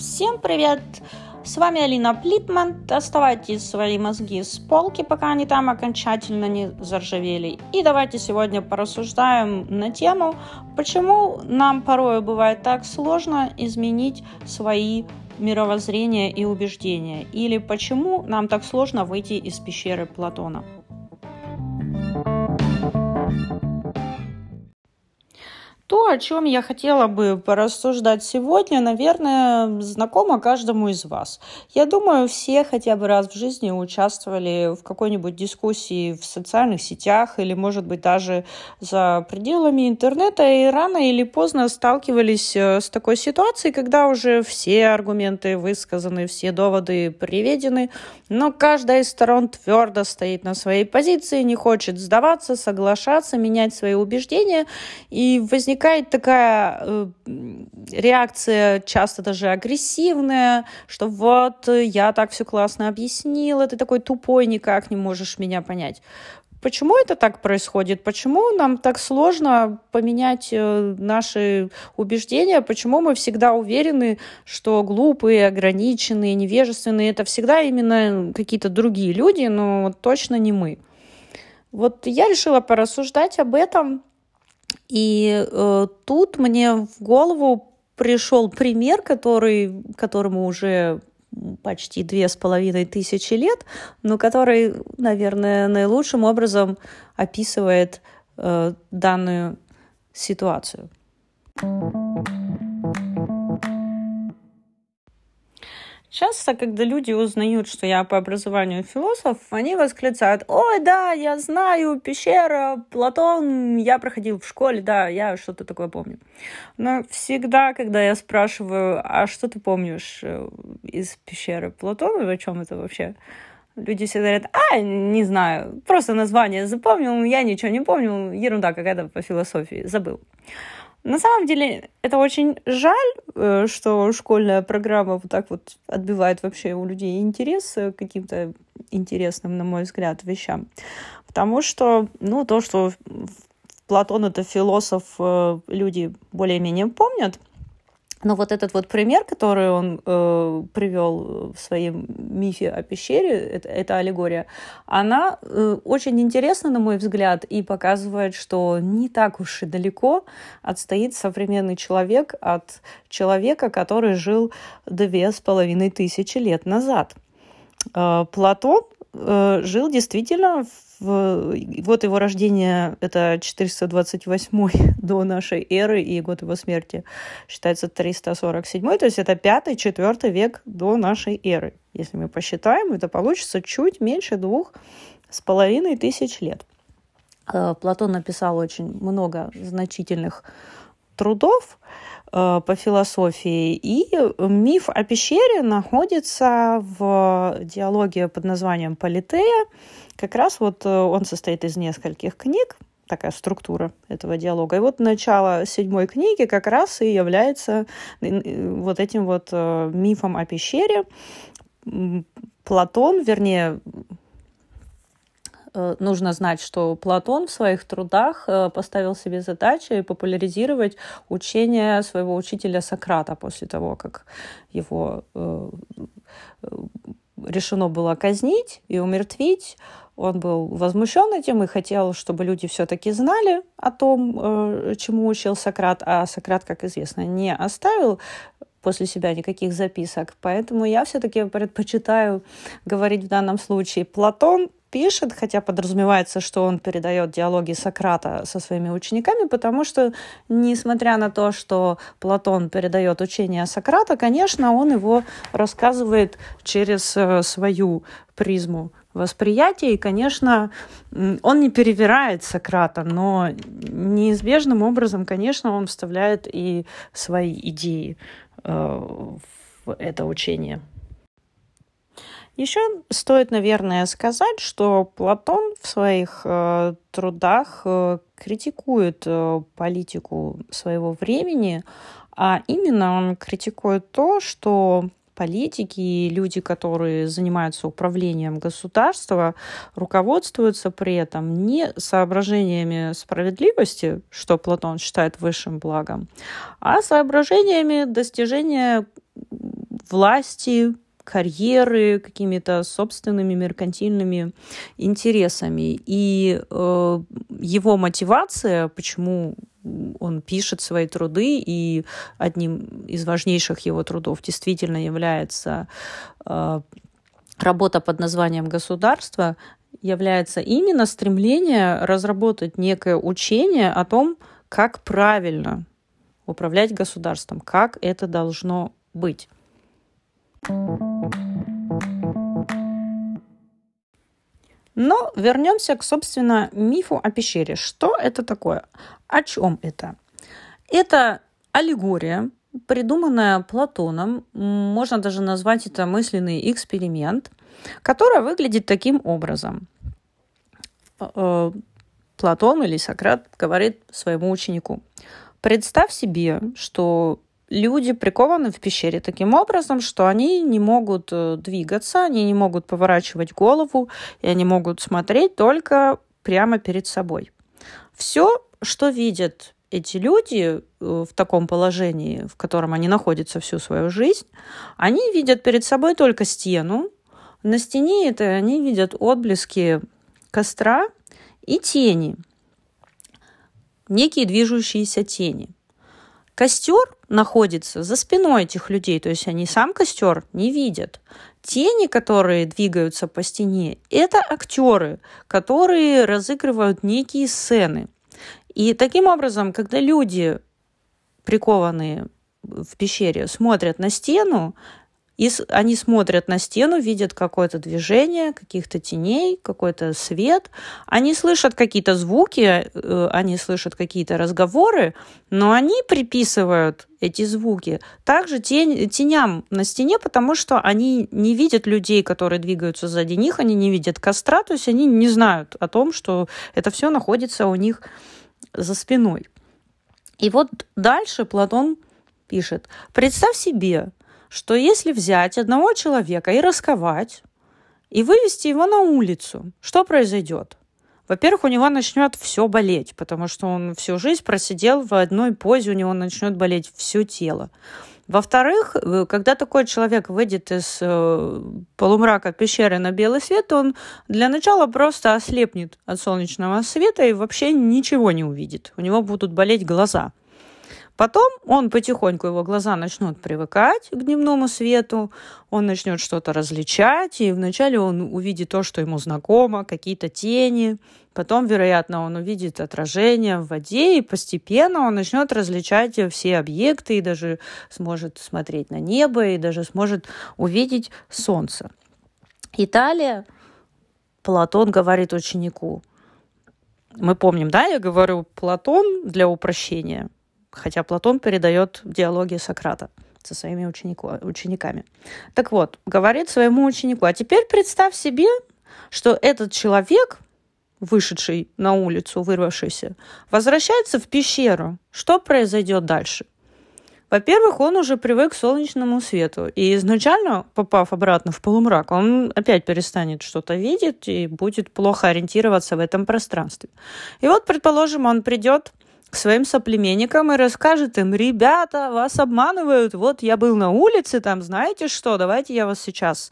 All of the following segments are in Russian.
Всем привет! С вами Алина Плитман. Доставайте свои мозги с полки, пока они там окончательно не заржавели. И давайте сегодня порассуждаем на тему, почему нам порой бывает так сложно изменить свои мировоззрения и убеждения, или почему нам так сложно выйти из пещеры Платона. То, о чем я хотела бы порассуждать сегодня, наверное, знакомо каждому из вас. Я думаю, все хотя бы раз в жизни участвовали в какой-нибудь дискуссии в социальных сетях или, может быть, даже за пределами интернета и рано или поздно сталкивались э, с такой ситуацией, когда уже все аргументы высказаны, все доводы приведены, но каждая из сторон твердо стоит на своей позиции, не хочет сдаваться, соглашаться, менять свои убеждения, и возникает возникает такая э, реакция, часто даже агрессивная, что вот я так все классно объяснила, ты такой тупой, никак не можешь меня понять. Почему это так происходит? Почему нам так сложно поменять э, наши убеждения? Почему мы всегда уверены, что глупые, ограниченные, невежественные это всегда именно какие-то другие люди, но точно не мы? Вот я решила порассуждать об этом и э, тут мне в голову пришел пример, который, которому уже почти две с половиной тысячи лет, но который, наверное, наилучшим образом описывает э, данную ситуацию. Часто, когда люди узнают, что я по образованию философ, они восклицают, ой, да, я знаю, пещера, Платон, я проходил в школе, да, я что-то такое помню. Но всегда, когда я спрашиваю, а что ты помнишь э, из пещеры Платона, о чем это вообще? Люди всегда говорят, а, не знаю, просто название запомнил, я ничего не помню, ерунда какая-то по философии, забыл. На самом деле, это очень жаль, э, что школьная программа вот так вот отбивает вообще у людей интерес к каким-то интересным, на мой взгляд, вещам. Потому что, ну, то, что Платон это философ, э, люди более-менее помнят – но вот этот вот пример, который он э, привел в своем мифе о пещере, это, это аллегория, она э, очень интересна, на мой взгляд, и показывает, что не так уж и далеко отстоит современный человек от человека, который жил две с половиной тысячи лет назад. Э, Платон э, жил действительно в вот его рождение — это 428 до нашей эры, и год его смерти считается 347, то есть это 5-4 век до нашей эры. Если мы посчитаем, это получится чуть меньше двух с половиной тысяч лет. Э, Платон написал очень много значительных трудов э, по философии. И миф о пещере находится в диалоге под названием «Политея», как раз вот э, он состоит из нескольких книг, такая структура этого диалога. И вот начало седьмой книги как раз и является вот этим вот э, мифом о пещере. Платон, вернее, э, нужно знать, что Платон в своих трудах поставил себе задачу популяризировать учение своего учителя Сократа после того, как его решено было казнить и умертвить. Он был возмущен этим и хотел, чтобы люди все-таки знали о том, э, чему учил Сократ. А Сократ, как известно, не оставил после себя никаких записок. Поэтому я все-таки предпочитаю говорить в данном случае Платон пишет, хотя подразумевается, что он передает диалоги Сократа со своими учениками, потому что, несмотря на то, что Платон передает учение Сократа, конечно, он его рассказывает через э, свою призму восприятия. И, конечно, он не перевирает Сократа, но неизбежным образом, конечно, он вставляет и свои идеи э, в это учение. Еще стоит, наверное, сказать, что Платон в своих э, трудах э, критикует э, политику своего времени, а именно он критикует то, что политики и люди, которые занимаются управлением государства, руководствуются при этом не соображениями справедливости, что Платон считает высшим благом, а соображениями достижения власти, карьеры, какими-то собственными меркантильными интересами. И э, его мотивация, почему он пишет свои труды, и одним из важнейших его трудов действительно является э, работа под названием «Государство», является именно стремление разработать некое учение о том, как правильно управлять государством, как это должно быть. Но вернемся к, собственно, мифу о пещере. Что это такое? О чем это? Это аллегория, придуманная Платоном, можно даже назвать это мысленный эксперимент, которая выглядит таким образом. Э, Платон или Сократ говорит своему ученику, представь себе, что люди прикованы в пещере таким образом, что они не могут э, двигаться, они не могут поворачивать голову, и они могут смотреть только прямо перед собой. Все, что видят эти люди э, в таком положении, в котором они находятся всю свою жизнь, они видят перед собой только стену. На стене это они видят отблески костра и тени, некие движущиеся тени – Костер находится за спиной этих людей, то есть они сам костер не видят. Тени, которые двигаются по стене, это актеры, которые разыгрывают некие сцены. И таким образом, когда люди, прикованные в пещере, смотрят на стену, и они смотрят на стену, видят какое-то движение, каких-то теней, какой-то свет. Они слышат какие-то звуки, э, они слышат какие-то разговоры, но они приписывают эти звуки также тень, теням на стене, потому что они не видят людей, которые двигаются сзади них, они не видят костра, то есть они не знают о том, что это все находится у них за спиной. И вот дальше Платон пишет, представь себе, что если взять одного человека и расковать, и вывести его на улицу, что произойдет? Во-первых, у него начнет все болеть, потому что он всю жизнь просидел в одной позе, у него начнет болеть все тело. Во-вторых, э, когда такой человек выйдет из э, полумрака пещеры на белый свет, он для начала просто ослепнет от солнечного света и вообще ничего не увидит. У него будут болеть глаза. Потом он потихоньку, его глаза начнут привыкать к дневному свету, он начнет что-то различать, и вначале он увидит то, что ему знакомо, какие-то тени, потом, вероятно, он увидит отражение в воде, и постепенно он начнет различать все объекты, и даже сможет смотреть на небо, и даже сможет увидеть солнце. Италия, Платон говорит ученику, мы помним, да, я говорю Платон для упрощения – хотя Платон передает диалоги Сократа со своими ученику, учениками. Так вот, говорит своему ученику, а теперь представь себе, что этот человек, вышедший на улицу, вырвавшийся, возвращается в пещеру. Что произойдет дальше? Во-первых, он уже привык к солнечному свету, и изначально, попав обратно в полумрак, он опять перестанет что-то видеть и будет плохо ориентироваться в этом пространстве. И вот, предположим, он придет своим соплеменникам и расскажет им, ребята, вас обманывают, вот я был на улице, там, знаете что, давайте я вас сейчас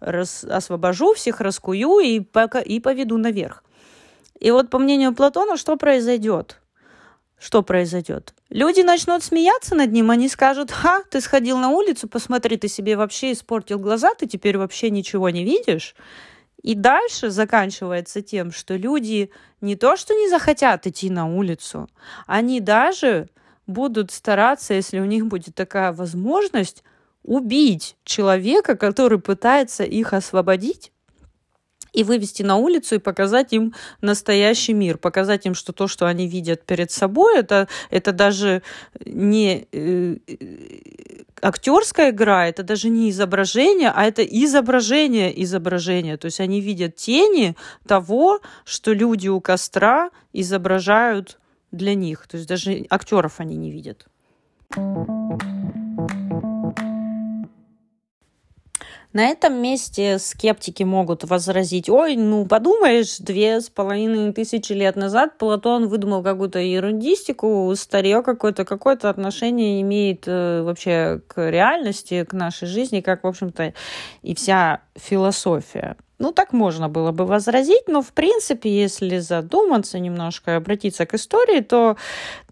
раз, освобожу, всех раскую и, пока, и поведу наверх. И вот по мнению Платона, что произойдет? Что произойдет? Люди начнут смеяться над ним, они скажут, ха, ты сходил на улицу, посмотри, ты себе вообще испортил глаза, ты теперь вообще ничего не видишь. И дальше заканчивается тем, что люди не то что не захотят идти на улицу, они даже будут стараться, если у них будет такая возможность, убить человека, который пытается их освободить, и вывести на улицу и показать им настоящий мир, показать им, что то, что они видят перед собой, это, это даже не э, актерская игра, это даже не изображение, а это изображение изображения. То есть они видят тени того, что люди у костра изображают для них. То есть даже актеров они не видят. На этом месте скептики могут возразить, ой, ну подумаешь, две с половиной тысячи лет назад Платон выдумал какую-то ерундистику, старье какое-то, какое-то отношение имеет э, вообще к реальности, к нашей жизни, как, в общем-то, и вся философия. Ну, так можно было бы возразить, но, в принципе, если задуматься немножко и обратиться к истории, то,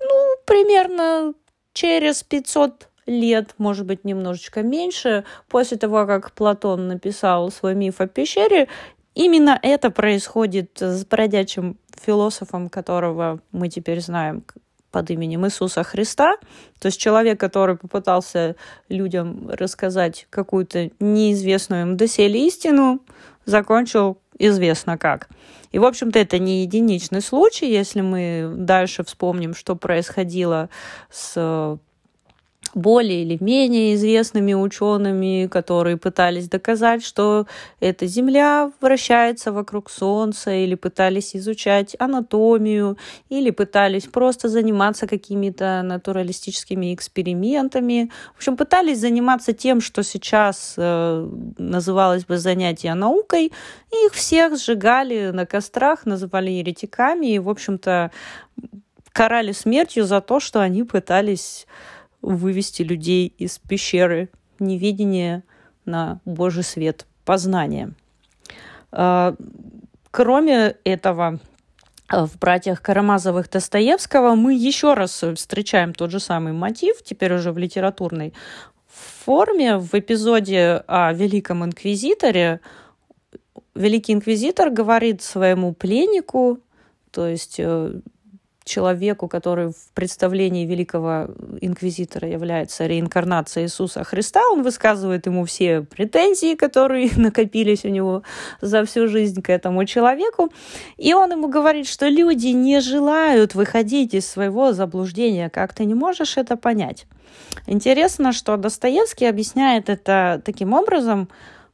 ну, примерно через 500 лет, может быть, немножечко меньше, после того, как Платон написал свой миф о пещере, именно это происходит с бродячим философом, которого мы теперь знаем под именем Иисуса Христа. То есть человек, который попытался людям рассказать какую-то неизвестную им доселе истину, закончил известно как. И, в общем-то, это не единичный случай, если мы дальше вспомним, что происходило с более или менее известными учеными, которые пытались доказать, что эта Земля вращается вокруг Солнца, или пытались изучать анатомию, или пытались просто заниматься какими-то натуралистическими экспериментами. В общем, пытались заниматься тем, что сейчас э, называлось бы занятие наукой, и их всех сжигали на кострах, называли еретиками, и, в общем-то, карали смертью за то, что они пытались вывести людей из пещеры невидения на Божий свет, познания. А, кроме этого, в «Братьях Карамазовых» Достоевского мы еще раз встречаем тот же самый мотив, теперь уже в литературной форме. В эпизоде о Великом Инквизиторе Великий Инквизитор говорит своему пленнику, то есть э, человеку, который в представлении великого инквизитора является реинкарнацией Иисуса Христа, он высказывает ему все претензии, которые накопились у него за всю жизнь к этому человеку. И он ему говорит, что люди не желают выходить из своего заблуждения. Как ты не можешь это понять? Интересно, что Достоевский объясняет это таким образом,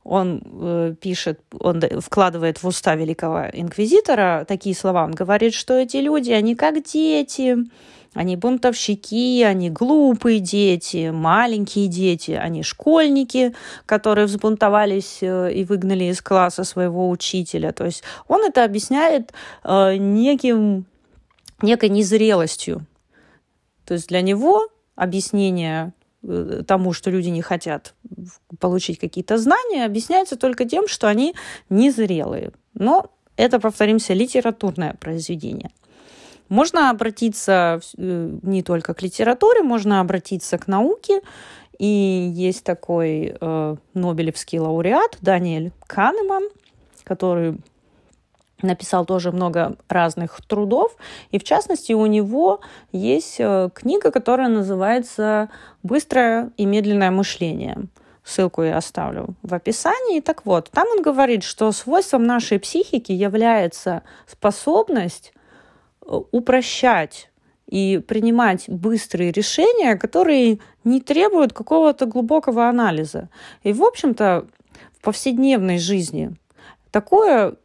он э, пишет, он вкладывает в уста великого инквизитора такие слова. Он говорит, что эти люди, они как дети, они бунтовщики, они глупые дети, маленькие дети, они школьники, которые взбунтовались э, и выгнали из класса своего учителя. То есть он это объясняет э, неким, некой незрелостью. То есть для него объяснение тому, что люди не хотят получить какие-то знания, объясняется только тем, что они незрелые. Но это, повторимся, литературное произведение. Можно обратиться э, не только к литературе, можно обратиться к науке. И есть такой э, Нобелевский лауреат Даниэль Канеман, который написал тоже много разных трудов. И в частности, у него есть э, книга, которая называется «Быстрое и медленное мышление». Ссылку я оставлю в описании. Так вот, там он говорит, что свойством нашей психики является способность э, упрощать и принимать быстрые решения, которые не требуют какого-то глубокого анализа. И, в общем-то, в повседневной жизни такое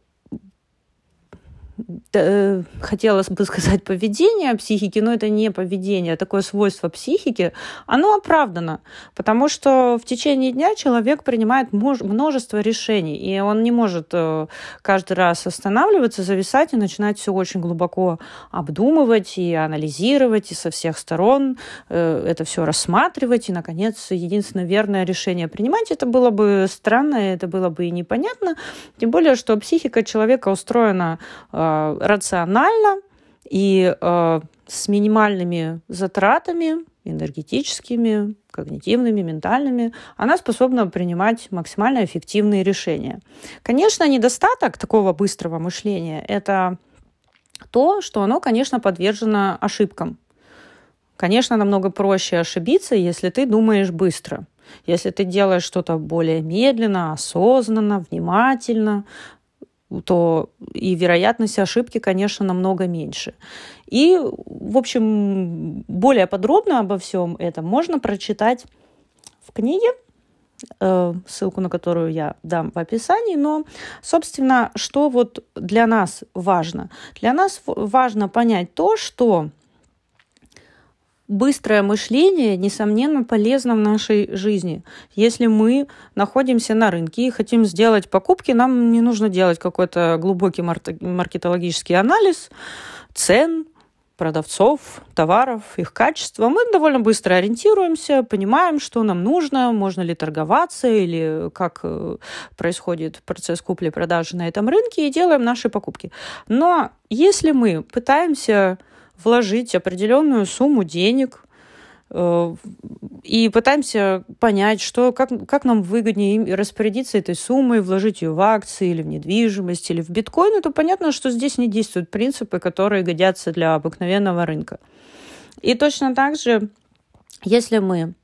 Э, хотелось бы сказать поведение психики, но это не поведение, а такое свойство психики, оно оправдано, потому что в течение дня человек принимает множество решений, и он не может э, каждый раз останавливаться, зависать и начинать все очень глубоко обдумывать и анализировать, и со всех сторон э, это все рассматривать, и, наконец, единственное верное решение принимать. Это было бы странно, это было бы и непонятно, тем более, что психика человека устроена рационально и э, с минимальными затратами энергетическими, когнитивными, ментальными, она способна принимать максимально эффективные решения. Конечно, недостаток такого быстрого мышления – это то, что оно, конечно, подвержено ошибкам. Конечно, намного проще ошибиться, если ты думаешь быстро. Если ты делаешь что-то более медленно, осознанно, внимательно, то и вероятность ошибки, конечно, намного меньше. И, в общем, более подробно обо всем этом можно прочитать в книге, э, ссылку на которую я дам в описании. Но, собственно, что вот для нас важно? Для нас важно понять то, что быстрое мышление, несомненно, полезно в нашей жизни. Если мы находимся на рынке и хотим сделать покупки, нам не нужно делать какой-то глубокий маркетологический анализ цен, продавцов, товаров, их качества. Мы довольно быстро ориентируемся, понимаем, что нам нужно, можно ли торговаться или как э, происходит процесс купли-продажи на этом рынке и делаем наши покупки. Но если мы пытаемся вложить определенную сумму денег э, и пытаемся понять, что, как, как нам выгоднее распорядиться этой суммой, вложить ее в акции или в недвижимость или в биткоины, то понятно, что здесь не действуют принципы, которые годятся для обыкновенного рынка. И точно так же, если мы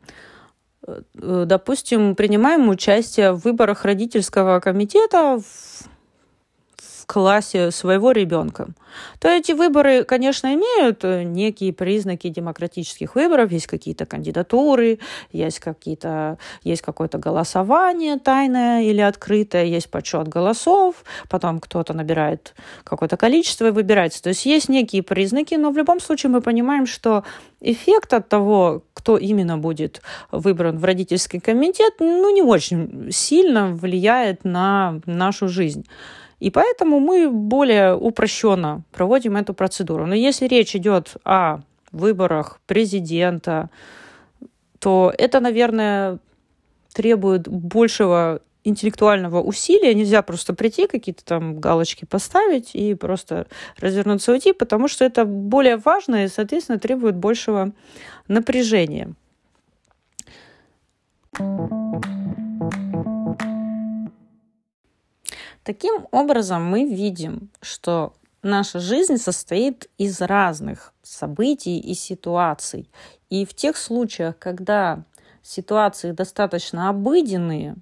э, допустим, принимаем участие в выборах родительского комитета в классе своего ребенка, то эти выборы, конечно, имеют э, некие признаки демократических выборов, есть какие-то кандидатуры, есть какие-то, есть какое-то голосование тайное или открытое, есть подсчет голосов, потом кто-то набирает какое-то количество и выбирается. То есть есть некие признаки, но в любом случае мы понимаем, что эффект от того, кто именно будет выбран в родительский комитет, ну, не очень сильно влияет на нашу жизнь. И поэтому мы более упрощенно проводим эту процедуру. Но если речь идет о выборах президента, то это, наверное, требует большего интеллектуального усилия. Нельзя просто прийти, какие-то там галочки поставить и просто развернуться уйти, потому что это более важно и, соответственно, требует большего напряжения. Таким образом, мы видим, что наша жизнь состоит из разных событий и ситуаций. И в тех случаях, когда ситуации достаточно обыденные,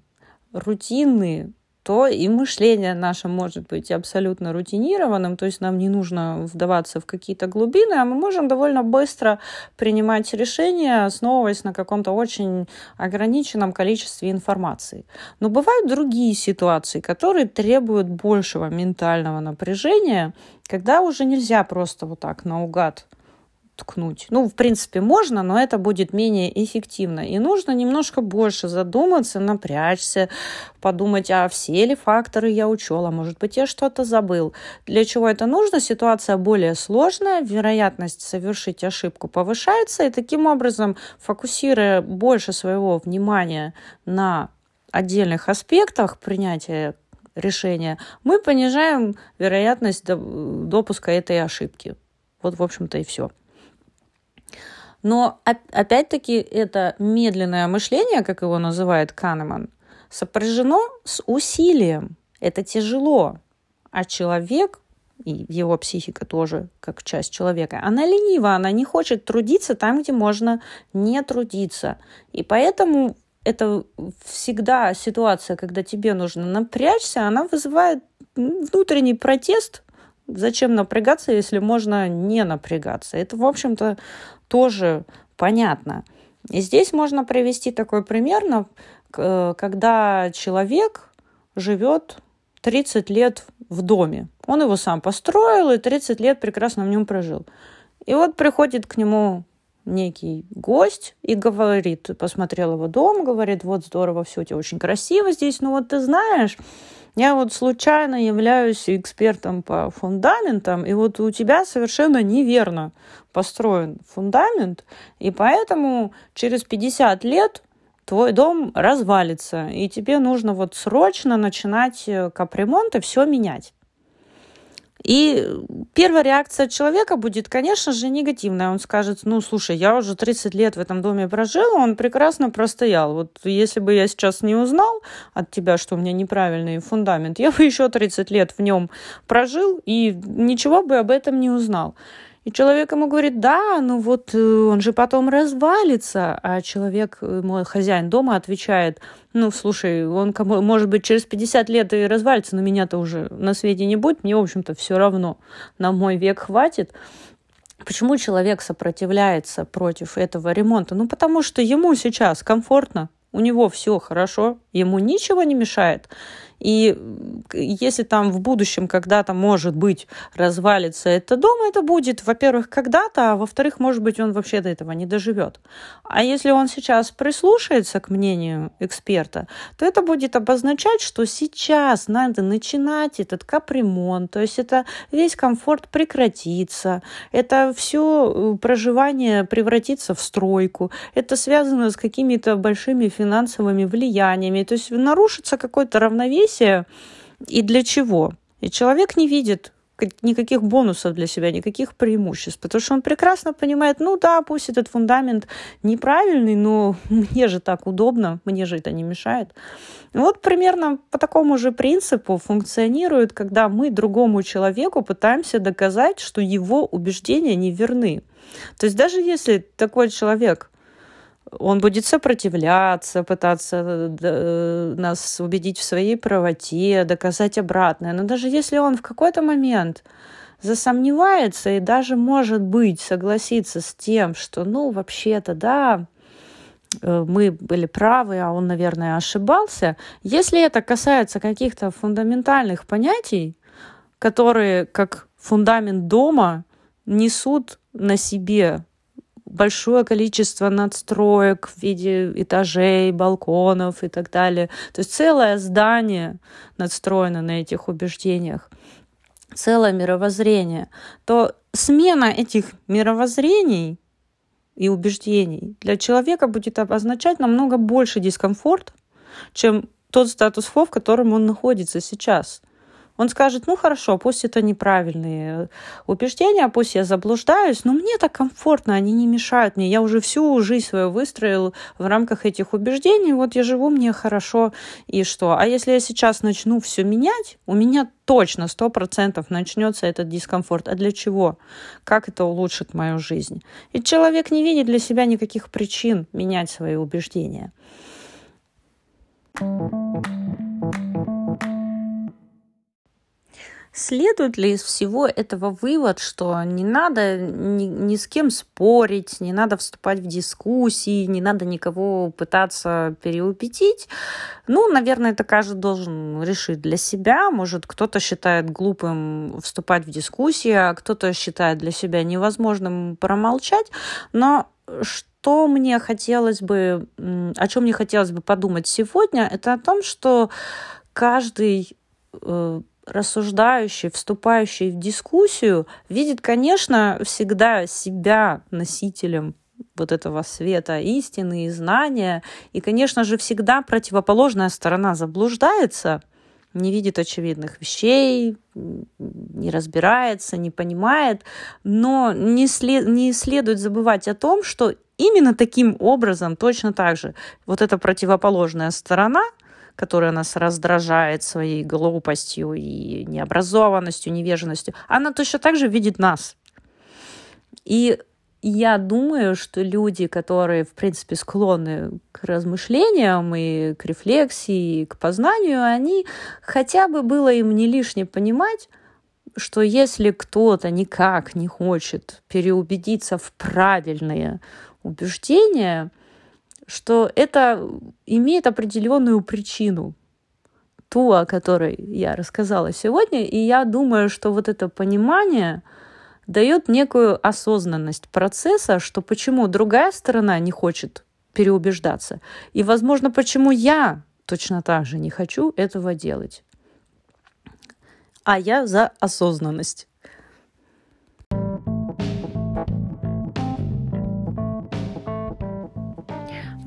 рутинные, то и мышление наше может быть абсолютно рутинированным, то есть нам не нужно вдаваться в какие-то глубины, а мы можем довольно быстро принимать решения, основываясь на каком-то очень ограниченном количестве информации. Но бывают другие ситуации, которые требуют большего ментального напряжения, когда уже нельзя просто вот так наугад ткнуть. Ну, в принципе, можно, но это будет менее эффективно. И нужно немножко больше задуматься, напрячься, подумать, а все ли факторы я учел, а может быть, я что-то забыл. Для чего это нужно? Ситуация более сложная, вероятность совершить ошибку повышается, и таким образом, фокусируя больше своего внимания на отдельных аспектах принятия решения, мы понижаем вероятность допуска этой ошибки. Вот, в общем-то, и все. Но опять-таки это медленное мышление, как его называет Канеман, сопряжено с усилием. Это тяжело. А человек, и его психика тоже как часть человека, она ленива, она не хочет трудиться там, где можно не трудиться. И поэтому это всегда ситуация, когда тебе нужно напрячься, она вызывает внутренний протест. Зачем напрягаться, если можно не напрягаться? Это, в общем-то, тоже понятно. И здесь можно привести такой пример, э, когда человек живет 30 лет в доме. Он его сам построил и 30 лет прекрасно в нем прожил. И вот приходит к нему некий гость и говорит, посмотрел его дом, говорит, вот здорово, все у тебя очень красиво здесь, но вот ты знаешь, я вот случайно являюсь экспертом по фундаментам, и вот у тебя совершенно неверно построен фундамент, и поэтому через 50 лет твой дом развалится, и тебе нужно вот срочно начинать э, капремонт и все менять. И первая реакция человека будет, конечно же, негативная. Он скажет, ну, слушай, я уже 30 лет в этом доме прожил, он прекрасно простоял. Вот если бы я сейчас не узнал от тебя, что у меня неправильный фундамент, я бы еще 30 лет в нем прожил и ничего бы об этом не узнал. И человек ему говорит, да, ну вот э, он же потом развалится. А человек, э, мой хозяин дома, отвечает, ну, слушай, он, может быть, через 50 лет и развалится, но меня-то уже на свете не будет, мне, в общем-то, все равно. На мой век хватит. Почему человек сопротивляется против этого ремонта? Ну, потому что ему сейчас комфортно, у него все хорошо, ему ничего не мешает. И если там в будущем когда-то, может быть, развалится это дом, это будет, во-первых, когда-то, а во-вторых, может быть, он вообще до этого не доживет. А если он сейчас прислушается к мнению эксперта, то это будет обозначать, что сейчас надо начинать этот капремонт, то есть это весь комфорт прекратится, это все э, проживание превратится в стройку, это связано с какими-то большими финансовыми влияниями, то есть нарушится какое-то равновесие, и для чего. И человек не видит никаких бонусов для себя, никаких преимуществ, потому что он прекрасно понимает, ну да, пусть этот фундамент неправильный, но мне же так удобно, мне же это не мешает. Вот примерно по такому же принципу функционирует, когда мы другому человеку пытаемся доказать, что его убеждения неверны. То есть даже если такой человек он будет сопротивляться, пытаться э, э, нас убедить в своей правоте, доказать обратное. Но даже если он в какой-то момент засомневается и даже, может быть, согласится с тем, что, ну, вообще-то, да, э, мы были правы, а он, наверное, ошибался. Если это касается каких-то фундаментальных понятий, которые, как фундамент дома, несут на себе большое количество надстроек в виде этажей, балконов и так далее. То есть целое здание надстроено на этих убеждениях, целое мировоззрение, то смена этих мировоззрений и убеждений для человека будет обозначать намного больше дискомфорт, чем тот статус-кво, в котором он находится сейчас – он скажет, ну хорошо, пусть это неправильные убеждения, пусть я заблуждаюсь, но мне так комфортно, они не мешают мне. Я уже всю жизнь свою выстроил в рамках этих убеждений, вот я живу, мне хорошо, и что? А если я сейчас начну все менять, у меня точно, сто процентов начнется этот дискомфорт. А для чего? Как это улучшит мою жизнь? И человек не видит для себя никаких причин менять свои убеждения. Следует ли из всего этого вывод, что не надо ни, ни с кем спорить, не надо вступать в дискуссии, не надо никого пытаться переубедить? Ну, наверное, это каждый должен решить для себя. Может, кто-то считает глупым вступать в дискуссии, а кто-то считает для себя невозможным промолчать. Но что мне хотелось бы, о чем мне хотелось бы подумать сегодня, это о том, что каждый э, рассуждающий, вступающий в дискуссию, видит, конечно, всегда себя носителем вот этого света истины и знания. И, конечно же, всегда противоположная сторона заблуждается, не видит очевидных вещей, не разбирается, не понимает. Но не, след, не следует забывать о том, что именно таким образом, точно так же, вот эта противоположная сторона – которая нас раздражает своей глупостью и необразованностью, невеженостью, она точно так же видит нас. И я думаю, что люди, которые, в принципе, склонны к размышлениям и к рефлексии, и к познанию, они хотя бы было им не лишне понимать, что если кто-то никак не хочет переубедиться в правильные убеждения, что это имеет определенную причину, ту, о которой я рассказала сегодня, и я думаю, что вот это понимание дает некую осознанность процесса, что почему другая сторона не хочет переубеждаться, и, возможно, почему я точно так же не хочу этого делать. А я за осознанность.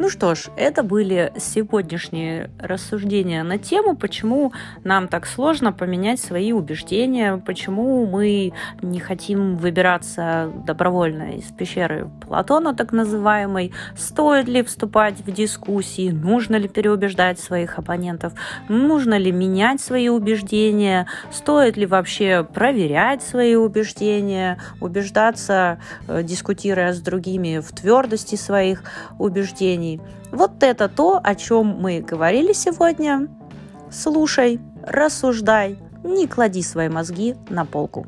Ну что ж, это были сегодняшние рассуждения на тему, почему нам так сложно поменять свои убеждения, почему мы не хотим выбираться добровольно из пещеры Платона, так называемой, стоит ли вступать в дискуссии, нужно ли переубеждать своих оппонентов, нужно ли менять свои убеждения, стоит ли вообще проверять свои убеждения, убеждаться, э, дискутируя с другими в твердости своих убеждений жизней. Вот это то, о чем мы говорили сегодня. Слушай, рассуждай, не клади свои мозги на полку.